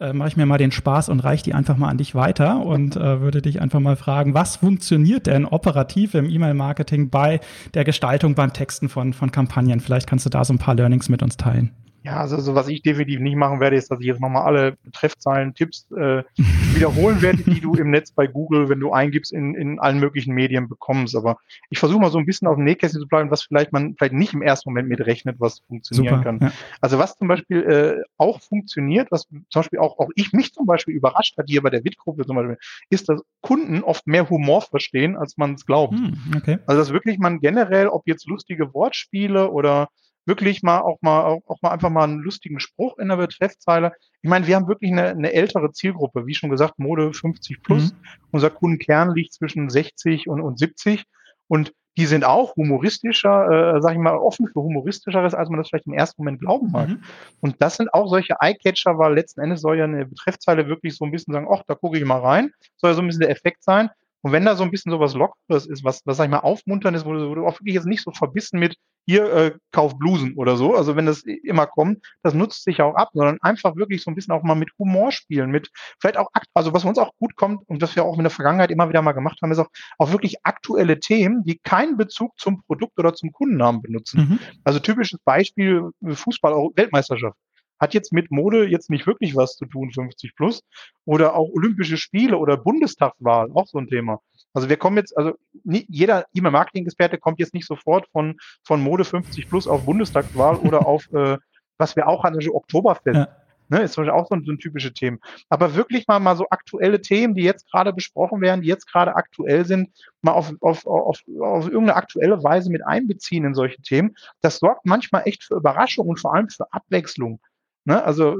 B: äh, mache ich mir mal den Spaß und reiche die einfach mal an dich weiter und äh, würde dich einfach mal fragen, was funktioniert denn operativ im E-Mail-Marketing bei der Gestaltung beim Texten von, von Kampagnen? Vielleicht kannst du da so ein paar Learnings mit uns teilen.
C: Ja, also, also was ich definitiv nicht machen werde, ist, dass ich jetzt nochmal alle Betreffzeilen, Tipps äh, [LAUGHS] wiederholen werde, die du im Netz bei Google, wenn du eingibst, in, in allen möglichen Medien bekommst. Aber ich versuche mal so ein bisschen auf dem Nähkästchen zu bleiben, was vielleicht man vielleicht nicht im ersten Moment mitrechnet, was funktionieren Super, kann. Ja. Also was zum Beispiel äh, auch funktioniert, was zum Beispiel auch, auch ich mich zum Beispiel überrascht hat hier bei der WIT-Gruppe zum Beispiel, ist, dass Kunden oft mehr Humor verstehen, als man es glaubt. Hm, okay. Also dass wirklich man generell, ob jetzt lustige Wortspiele oder wirklich mal auch mal auch, mal einfach mal einen lustigen Spruch in der Betreffzeile. Ich meine, wir haben wirklich eine, eine ältere Zielgruppe, wie schon gesagt, Mode 50 plus. Mhm. Unser Kundenkern liegt zwischen 60 und, und 70 und die sind auch humoristischer, äh, sag ich mal, offen für humoristischeres, als man das vielleicht im ersten Moment glauben mag. Mhm. Und das sind auch solche Eye-Catcher, weil letzten Endes soll ja eine Betreffzeile wirklich so ein bisschen sagen, ach, da gucke ich mal rein, soll ja so ein bisschen der Effekt sein. Und wenn da so ein bisschen sowas Lockeres ist, was, was sag ich mal, aufmuntern ist, wo du, wo du auch wirklich jetzt nicht so verbissen mit, hier, äh, kauf Blusen oder so, also wenn das immer kommt, das nutzt sich auch ab, sondern einfach wirklich so ein bisschen auch mal mit Humor spielen, mit vielleicht auch, also was uns auch gut kommt und was wir auch in der Vergangenheit immer wieder mal gemacht haben, ist auch, auch wirklich aktuelle Themen, die keinen Bezug zum Produkt oder zum Kunden haben, benutzen. Mhm. Also typisches Beispiel Fußball-Weltmeisterschaft hat jetzt mit Mode jetzt nicht wirklich was zu tun, 50 plus. Oder auch Olympische Spiele oder Bundestagswahl, auch so ein Thema. Also wir kommen jetzt, also nie, jeder E-Mail-Marketing-Experte kommt jetzt nicht sofort von, von Mode 50 plus auf Bundestagswahl oder [LAUGHS] auf, äh, was wir auch hatten, also Oktoberfest. Ja. Ne, ist zum Beispiel auch so ein, so ein typische Thema. Aber wirklich mal, mal so aktuelle Themen, die jetzt gerade besprochen werden, die jetzt gerade aktuell sind, mal auf, auf, auf, auf irgendeine aktuelle Weise mit einbeziehen in solche Themen. Das sorgt manchmal echt für Überraschung und vor allem für Abwechslung. Ne? Also,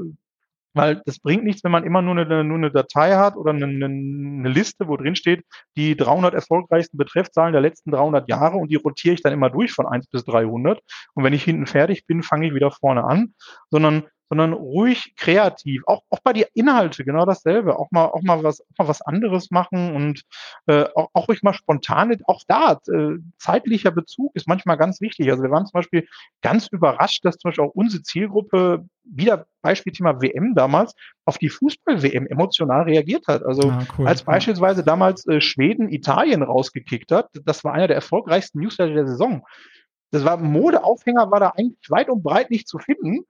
C: weil das bringt nichts, wenn man immer nur eine, nur eine Datei hat oder eine, eine Liste, wo drin steht, die 300 erfolgreichsten Betreffzahlen der letzten 300 Jahre und die rotiere ich dann immer durch von 1 bis 300. Und wenn ich hinten fertig bin, fange ich wieder vorne an, sondern sondern ruhig kreativ. Auch, auch bei die Inhalte genau dasselbe. Auch mal, auch mal was, auch mal was anderes machen und äh, auch, auch ruhig mal spontan. Auch da äh, zeitlicher Bezug ist manchmal ganz wichtig. Also wir waren zum Beispiel ganz überrascht, dass zum Beispiel auch unsere Zielgruppe wieder Beispielthema WM damals auf die Fußball-WM emotional reagiert hat. Also ah, cool. als beispielsweise damals äh, Schweden Italien rausgekickt hat, das war einer der erfolgreichsten Newsletter der Saison. Das war Modeaufhänger, war da eigentlich weit und breit nicht zu finden.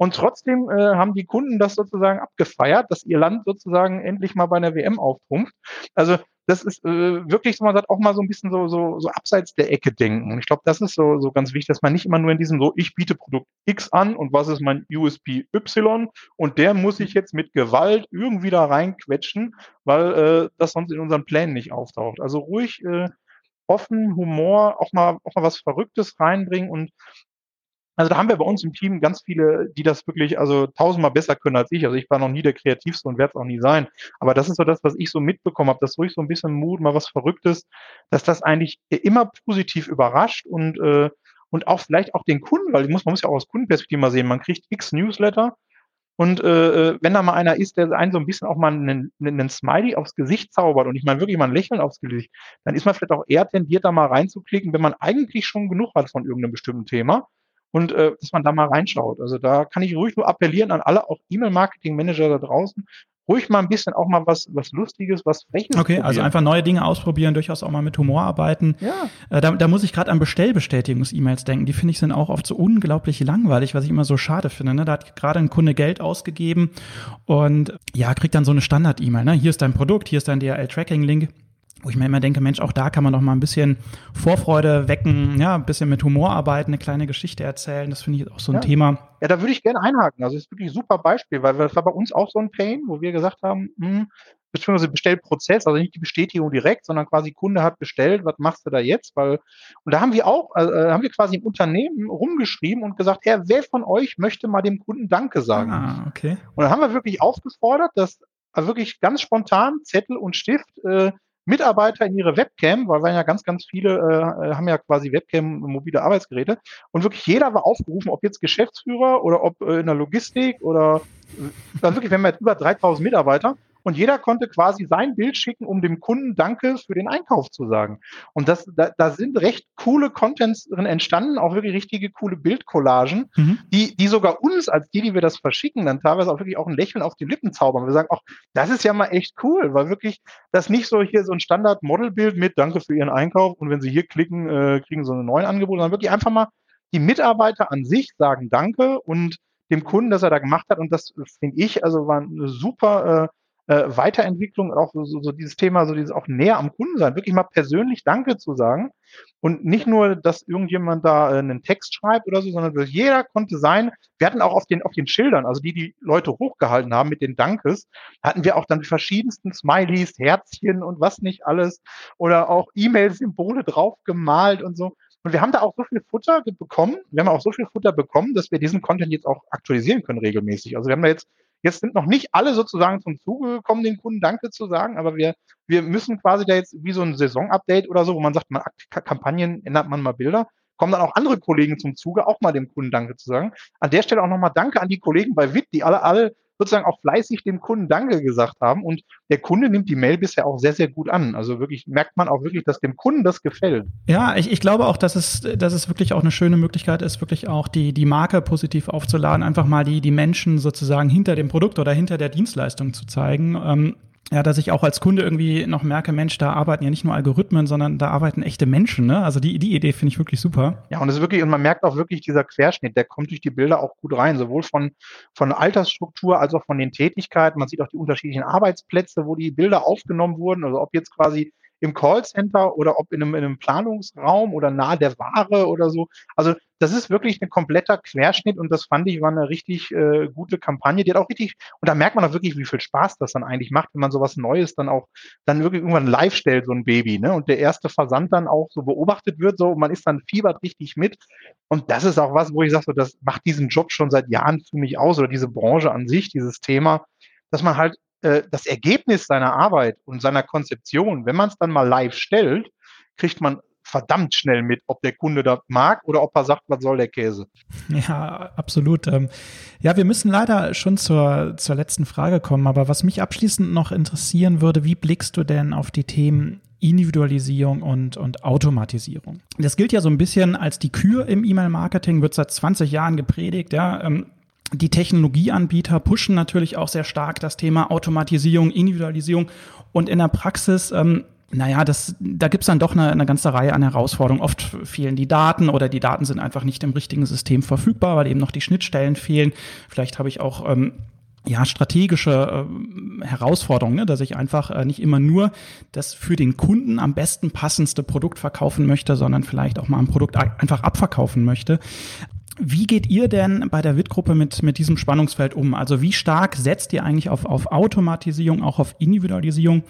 C: Und trotzdem äh, haben die Kunden das sozusagen abgefeiert, dass ihr Land sozusagen endlich mal bei einer WM auftrumpft. Also das ist äh, wirklich, so man sagt, auch mal so ein bisschen so, so, so abseits der Ecke denken. Und ich glaube, das ist so, so ganz wichtig, dass man nicht immer nur in diesem so, ich biete Produkt X an und was ist mein USP Y und der muss ich jetzt mit Gewalt irgendwie da reinquetschen, weil äh, das sonst in unseren Plänen nicht auftaucht. Also ruhig äh, offen, Humor, auch mal, auch mal was Verrücktes reinbringen und also da haben wir bei uns im Team ganz viele, die das wirklich also tausendmal besser können als ich. Also ich war noch nie der Kreativste und werde es auch nie sein. Aber das ist so das, was ich so mitbekommen habe, dass ruhig so ein bisschen Mut, mal was Verrücktes, dass das eigentlich immer positiv überrascht und äh, und auch vielleicht auch den Kunden, weil muss, man muss ja auch aus Kundenperspektive mal sehen, man kriegt x Newsletter und äh, äh, wenn da mal einer ist, der einen so ein bisschen auch mal einen, einen Smiley aufs Gesicht zaubert und ich meine wirklich mal ein Lächeln aufs Gesicht, dann ist man vielleicht auch eher tendiert, da mal reinzuklicken, wenn man eigentlich schon genug hat von irgendeinem bestimmten Thema und äh, dass man da mal reinschaut. Also da kann ich ruhig nur appellieren an alle, auch E-Mail-Marketing-Manager da draußen, ruhig mal ein bisschen auch mal was, was Lustiges, was Freches.
B: Okay, probieren. also einfach neue Dinge ausprobieren, durchaus auch mal mit Humor arbeiten. Ja. Äh, da, da muss ich gerade an Bestellbestätigungs-E-Mails denken. Die finde ich sind auch oft so unglaublich langweilig, was ich immer so schade finde. Ne? Da hat gerade ein Kunde Geld ausgegeben und ja, kriegt dann so eine Standard-E-Mail. Ne? Hier ist dein Produkt, hier ist dein DHL-Tracking-Link wo ich mir immer denke, Mensch, auch da kann man noch mal ein bisschen Vorfreude wecken, ja, ein bisschen mit Humor arbeiten, eine kleine Geschichte erzählen. Das finde ich auch so ein
C: ja.
B: Thema.
C: Ja, da würde ich gerne einhaken. Also das ist wirklich ein super Beispiel, weil das war bei uns auch so ein Pain, wo wir gesagt haben, hm, beziehungsweise Bestellprozess, also nicht die Bestätigung direkt, sondern quasi Kunde hat bestellt, was machst du da jetzt? Weil, und da haben wir auch, äh, haben wir quasi im Unternehmen rumgeschrieben und gesagt, Herr, wer von euch möchte mal dem Kunden Danke sagen?
B: Ah, okay.
C: Und dann haben wir wirklich aufgefordert, dass also wirklich ganz spontan Zettel und Stift äh, Mitarbeiter in ihre Webcam, weil wir ja ganz, ganz viele äh, haben ja quasi Webcam mobile Arbeitsgeräte. Und wirklich jeder war aufgerufen, ob jetzt Geschäftsführer oder ob äh, in der Logistik oder dann wirklich, wenn wir jetzt über 3000 Mitarbeiter und jeder konnte quasi sein Bild schicken, um dem Kunden Danke für den Einkauf zu sagen. Und das, da, da sind recht coole Contents drin entstanden, auch wirklich richtige coole Bildcollagen, mhm. die, die sogar uns, als die, die wir das verschicken, dann teilweise auch wirklich auch ein Lächeln auf die Lippen zaubern. Wir sagen, auch das ist ja mal echt cool, weil wirklich das nicht so hier so ein Standard-Modelbild mit Danke für Ihren Einkauf und wenn Sie hier klicken, äh, kriegen Sie ein neues Angebot, sondern wirklich einfach mal die Mitarbeiter an sich sagen Danke und dem Kunden, dass er da gemacht hat. Und das finde ich, also war eine super äh, äh, Weiterentwicklung, auch so, so, so dieses Thema, so dieses auch näher am Kunden sein, wirklich mal persönlich Danke zu sagen und nicht nur, dass irgendjemand da äh, einen Text schreibt oder so, sondern jeder konnte sein. Wir hatten auch auf den, auf den Schildern, also die die Leute hochgehalten haben mit den Dankes, hatten wir auch dann die verschiedensten Smileys, Herzchen und was nicht alles oder auch E-Mail-Symbole drauf gemalt und so. Und wir haben da auch so viel Futter bekommen, wir haben auch so viel Futter bekommen, dass wir diesen Content jetzt auch aktualisieren können regelmäßig. Also wir haben da jetzt Jetzt sind noch nicht alle sozusagen zum Zuge gekommen, den Kunden Danke zu sagen, aber wir, wir müssen quasi da jetzt wie so ein Saison-Update oder so, wo man sagt, man Kampagnen ändert man mal Bilder, kommen dann auch andere Kollegen zum Zuge, auch mal dem Kunden Danke zu sagen. An der Stelle auch nochmal Danke an die Kollegen bei WIT, die alle, alle sozusagen auch fleißig dem Kunden Danke gesagt haben. Und der Kunde nimmt die Mail bisher auch sehr, sehr gut an. Also wirklich merkt man auch wirklich, dass dem Kunden das gefällt.
B: Ja, ich, ich glaube auch, dass es, dass es wirklich auch eine schöne Möglichkeit ist, wirklich auch die, die Marke positiv aufzuladen, einfach mal die, die Menschen sozusagen hinter dem Produkt oder hinter der Dienstleistung zu zeigen. Ähm, ja, dass ich auch als Kunde irgendwie noch merke, Mensch, da arbeiten ja nicht nur Algorithmen, sondern da arbeiten echte Menschen. Ne? Also die, die Idee finde ich wirklich super.
C: Ja, und es ist wirklich, und man merkt auch wirklich dieser Querschnitt, der kommt durch die Bilder auch gut rein, sowohl von, von Altersstruktur als auch von den Tätigkeiten. Man sieht auch die unterschiedlichen Arbeitsplätze, wo die Bilder aufgenommen wurden. Also ob jetzt quasi im Callcenter oder ob in einem, in einem Planungsraum oder nahe der Ware oder so. Also das ist wirklich ein kompletter Querschnitt und das fand ich war eine richtig äh, gute Kampagne. Die hat auch richtig, und da merkt man auch wirklich, wie viel Spaß das dann eigentlich macht, wenn man sowas Neues dann auch dann wirklich irgendwann live stellt, so ein Baby, ne? Und der erste Versand dann auch so beobachtet wird, so, und man ist dann fiebert richtig mit. Und das ist auch was, wo ich sage, so, das macht diesen Job schon seit Jahren für mich aus oder diese Branche an sich, dieses Thema, dass man halt äh, das Ergebnis seiner Arbeit und seiner Konzeption, wenn man es dann mal live stellt, kriegt man verdammt schnell mit, ob der Kunde das mag oder ob er sagt, was soll der Käse.
B: Ja, absolut. Ähm, ja, wir müssen leider schon zur, zur letzten Frage kommen, aber was mich abschließend noch interessieren würde, wie blickst du denn auf die Themen Individualisierung und, und Automatisierung? Das gilt ja so ein bisschen als die Kür im E-Mail-Marketing, wird seit 20 Jahren gepredigt, ja. Ähm, die Technologieanbieter pushen natürlich auch sehr stark das Thema Automatisierung, Individualisierung und in der Praxis ähm, naja, das, da gibt's dann doch eine, eine ganze Reihe an Herausforderungen. Oft fehlen die Daten oder die Daten sind einfach nicht im richtigen System verfügbar, weil eben noch die Schnittstellen fehlen. Vielleicht habe ich auch ähm, ja, strategische äh, Herausforderungen, ne? dass ich einfach äh, nicht immer nur das für den Kunden am besten passendste Produkt verkaufen möchte, sondern vielleicht auch mal ein Produkt einfach abverkaufen möchte. Wie geht ihr denn bei der WIT-Gruppe mit, mit diesem Spannungsfeld um? Also wie stark setzt ihr eigentlich auf, auf Automatisierung, auch auf Individualisierung?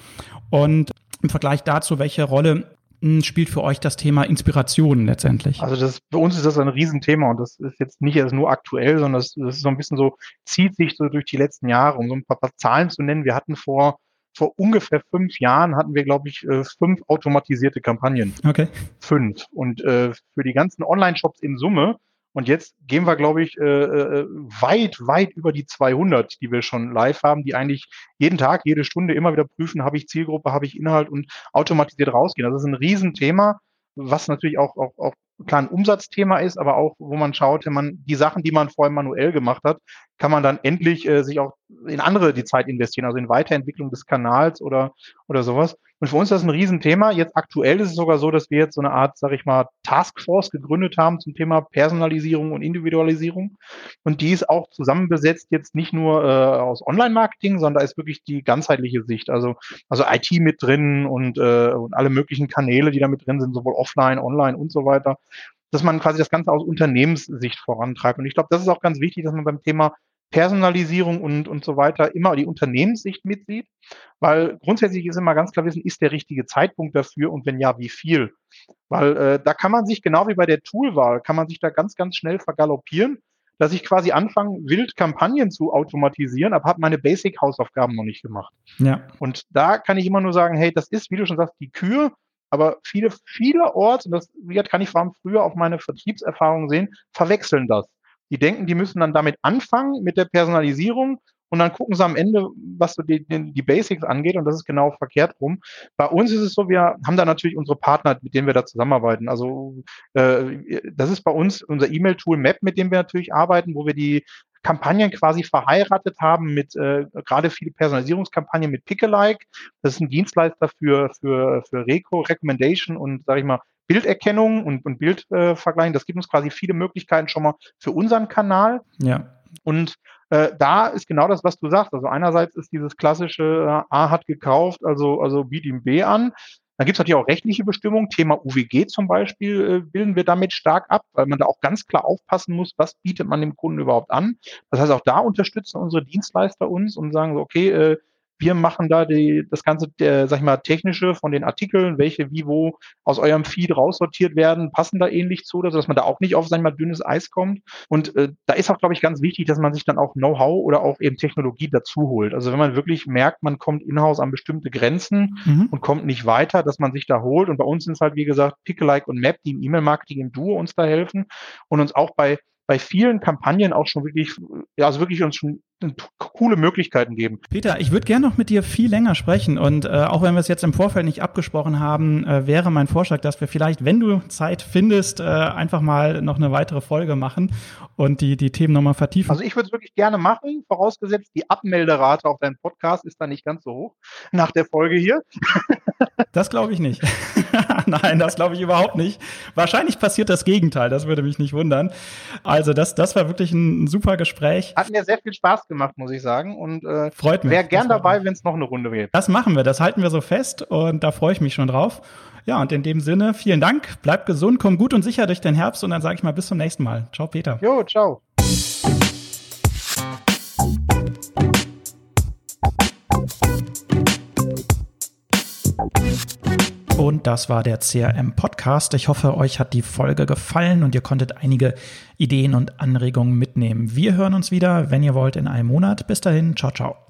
B: Und im Vergleich dazu, welche Rolle hm, spielt für euch das Thema Inspiration letztendlich?
C: Also das, für uns ist das ein Riesenthema und das ist jetzt nicht erst nur aktuell, sondern das, das ist so ein bisschen so, zieht sich so durch die letzten Jahre, um so ein paar, paar Zahlen zu nennen. Wir hatten vor, vor ungefähr fünf Jahren hatten wir, glaube ich, äh, fünf automatisierte Kampagnen.
B: Okay.
C: Fünf. Und äh, für die ganzen Online-Shops in Summe und jetzt gehen wir, glaube ich, äh, äh, weit, weit über die 200, die wir schon live haben, die eigentlich jeden Tag, jede Stunde immer wieder prüfen, habe ich Zielgruppe, habe ich Inhalt und automatisiert rausgehen. Das ist ein Riesenthema, was natürlich auch, auch, auch klar ein Umsatzthema ist, aber auch, wo man schaut, wenn man die Sachen, die man vorher manuell gemacht hat, kann man dann endlich äh, sich auch in andere die Zeit investieren, also in Weiterentwicklung des Kanals oder, oder sowas. Und für uns ist das ein Riesenthema. Jetzt aktuell ist es sogar so, dass wir jetzt so eine Art, sag ich mal, Taskforce gegründet haben zum Thema Personalisierung und Individualisierung. Und die ist auch zusammenbesetzt jetzt nicht nur äh, aus Online-Marketing, sondern da ist wirklich die ganzheitliche Sicht. Also, also IT mit drin und, äh, und alle möglichen Kanäle, die da mit drin sind, sowohl offline, online und so weiter dass man quasi das Ganze aus Unternehmenssicht vorantreibt. Und ich glaube, das ist auch ganz wichtig, dass man beim Thema Personalisierung und, und so weiter immer die Unternehmenssicht mitsieht, weil grundsätzlich ist immer ganz klar wissen, ist der richtige Zeitpunkt dafür und wenn ja, wie viel? Weil äh, da kann man sich, genau wie bei der Toolwahl, kann man sich da ganz, ganz schnell vergaloppieren, dass ich quasi anfange, wild Kampagnen zu automatisieren, aber habe meine Basic-Hausaufgaben noch nicht gemacht. Ja. Und da kann ich immer nur sagen, hey, das ist, wie du schon sagst, die Kür, aber viele, vielerorts, und das kann ich vor allem früher auf meine Vertriebserfahrungen sehen, verwechseln das. Die denken, die müssen dann damit anfangen, mit der Personalisierung und dann gucken sie am Ende, was so die, die, Basics angeht und das ist genau verkehrt rum. Bei uns ist es so, wir haben da natürlich unsere Partner, mit denen wir da zusammenarbeiten. Also äh, das ist bei uns unser E-Mail-Tool Map, mit dem wir natürlich arbeiten, wo wir die Kampagnen quasi verheiratet haben mit äh, gerade viele Personalisierungskampagnen mit Pickalike. Das ist ein Dienstleister für, für, für Reco, Recommendation und, sage ich mal, Bilderkennung und, und Bildvergleichen. Äh, das gibt uns quasi viele Möglichkeiten schon mal für unseren Kanal.
B: Ja.
C: Und äh, da ist genau das, was du sagst. Also einerseits ist dieses klassische äh, A hat gekauft, also, also biet ihm B an. Dann gibt es natürlich auch rechtliche Bestimmungen. Thema UWG zum Beispiel äh, bilden wir damit stark ab, weil man da auch ganz klar aufpassen muss, was bietet man dem Kunden überhaupt an. Das heißt, auch da unterstützen unsere Dienstleister uns und sagen so, okay, äh, wir machen da die, das ganze, der, sag ich mal, technische von den Artikeln, welche wie wo aus eurem Feed raussortiert werden, passen da ähnlich zu, dass man da auch nicht auf, sag ich mal, dünnes Eis kommt. Und äh, da ist auch, glaube ich, ganz wichtig, dass man sich dann auch Know-how oder auch eben Technologie dazu holt. Also wenn man wirklich merkt, man kommt in-house an bestimmte Grenzen mhm. und kommt nicht weiter, dass man sich da holt. Und bei uns sind es halt, wie gesagt, Pick-alike und Map, die im E-Mail-Marketing im Duo uns da helfen und uns auch bei bei vielen Kampagnen auch schon wirklich, ja, also wirklich uns schon coole Möglichkeiten geben.
B: Peter, ich würde gerne noch mit dir viel länger sprechen und äh, auch wenn wir es jetzt im Vorfeld nicht abgesprochen haben, äh, wäre mein Vorschlag, dass wir vielleicht, wenn du Zeit findest, äh, einfach mal noch eine weitere Folge machen und die, die Themen nochmal vertiefen.
C: Also ich würde es wirklich gerne machen, vorausgesetzt die Abmelderate auf deinem Podcast ist da nicht ganz so hoch nach der Folge hier. [LAUGHS]
B: Das glaube ich nicht. [LAUGHS] Nein, das glaube ich überhaupt nicht. Wahrscheinlich passiert das Gegenteil, das würde mich nicht wundern. Also das, das war wirklich ein, super Gespräch.
C: Hat mir sehr viel Spaß gemacht, muss ich sagen. Und
B: äh, freut mich.
C: Wäre gern dabei, wenn es noch eine Runde geht.
B: Das machen wir, das halten wir so fest und da freue ich mich schon drauf. Ja, und in dem Sinne, vielen Dank, bleib gesund, komm gut und sicher durch den Herbst und dann sage ich mal bis zum nächsten Mal. Ciao, Peter.
C: Jo, ciao.
B: Und das war der CRM Podcast. Ich hoffe, euch hat die Folge gefallen und ihr konntet einige Ideen und Anregungen mitnehmen. Wir hören uns wieder, wenn ihr wollt, in einem Monat. Bis dahin, ciao, ciao.